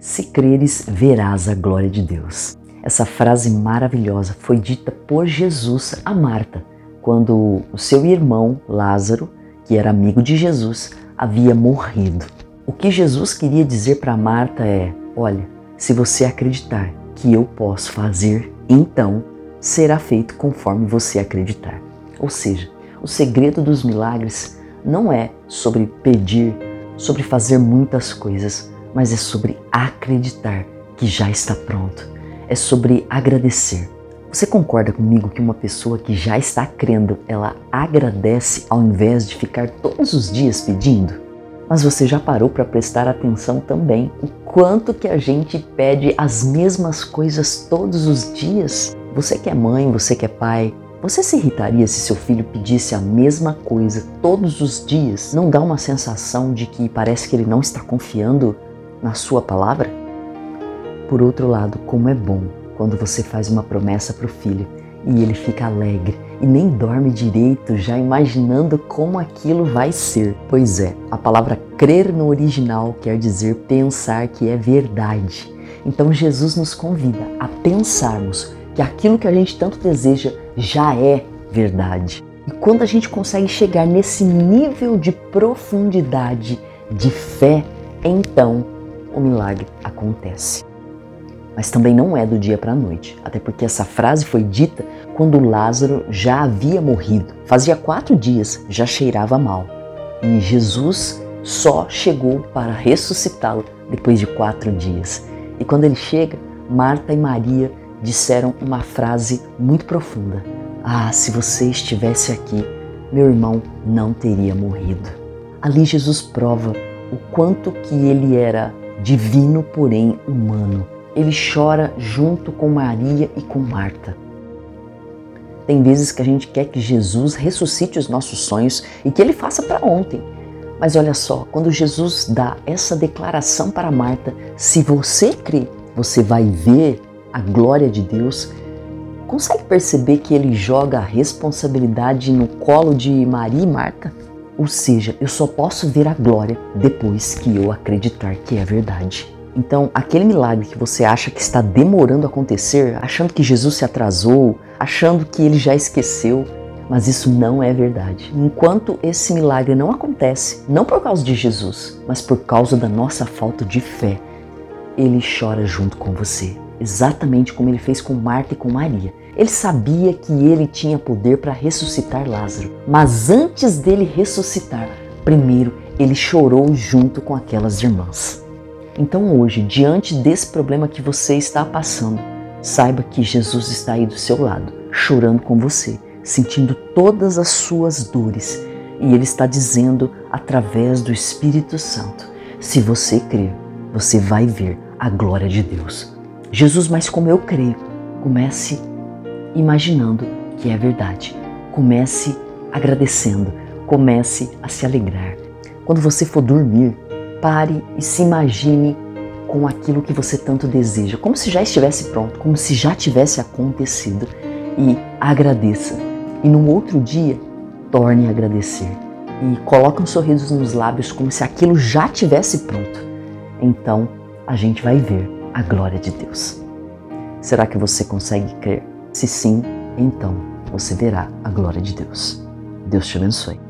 Se creres, verás a glória de Deus. Essa frase maravilhosa foi dita por Jesus a Marta, quando o seu irmão Lázaro, que era amigo de Jesus, havia morrido. O que Jesus queria dizer para Marta é: olha, se você acreditar que eu posso fazer, então será feito conforme você acreditar. Ou seja, o segredo dos milagres não é sobre pedir, sobre fazer muitas coisas, mas é sobre acreditar que já está pronto. É sobre agradecer. Você concorda comigo que uma pessoa que já está crendo, ela agradece ao invés de ficar todos os dias pedindo? Mas você já parou para prestar atenção também o quanto que a gente pede as mesmas coisas todos os dias? Você que é mãe, você que é pai, você se irritaria se seu filho pedisse a mesma coisa todos os dias? Não dá uma sensação de que parece que ele não está confiando na sua palavra? Por outro lado, como é bom quando você faz uma promessa para o filho e ele fica alegre e nem dorme direito, já imaginando como aquilo vai ser. Pois é, a palavra crer no original quer dizer pensar que é verdade. Então Jesus nos convida a pensarmos que aquilo que a gente tanto deseja já é verdade. E quando a gente consegue chegar nesse nível de profundidade de fé, então o milagre acontece. Mas também não é do dia para a noite, até porque essa frase foi dita quando Lázaro já havia morrido. Fazia quatro dias, já cheirava mal. E Jesus só chegou para ressuscitá-lo depois de quatro dias. E quando ele chega, Marta e Maria disseram uma frase muito profunda: Ah, se você estivesse aqui, meu irmão não teria morrido. Ali Jesus prova o quanto que ele era divino, porém humano. Ele chora junto com Maria e com Marta. Tem vezes que a gente quer que Jesus ressuscite os nossos sonhos e que ele faça para ontem. Mas olha só, quando Jesus dá essa declaração para Marta, se você crê, você vai ver a glória de Deus, consegue perceber que ele joga a responsabilidade no colo de Maria e Marta? Ou seja, eu só posso ver a glória depois que eu acreditar que é verdade. Então, aquele milagre que você acha que está demorando a acontecer, achando que Jesus se atrasou, achando que ele já esqueceu, mas isso não é verdade. Enquanto esse milagre não acontece, não por causa de Jesus, mas por causa da nossa falta de fé, ele chora junto com você exatamente como ele fez com Marta e com Maria. Ele sabia que ele tinha poder para ressuscitar Lázaro, mas antes dele ressuscitar, primeiro ele chorou junto com aquelas irmãs. Então hoje, diante desse problema que você está passando, saiba que Jesus está aí do seu lado, chorando com você, sentindo todas as suas dores, e ele está dizendo através do Espírito Santo: se você crer, você vai ver a glória de Deus. Jesus, mas como eu creio, comece imaginando que é verdade. Comece agradecendo, comece a se alegrar. Quando você for dormir, pare e se imagine com aquilo que você tanto deseja, como se já estivesse pronto, como se já tivesse acontecido e agradeça. E no outro dia, torne a agradecer e coloque um sorriso nos lábios como se aquilo já tivesse pronto. Então, a gente vai ver a glória de Deus. Será que você consegue crer? Se sim, então você verá a glória de Deus. Deus te abençoe.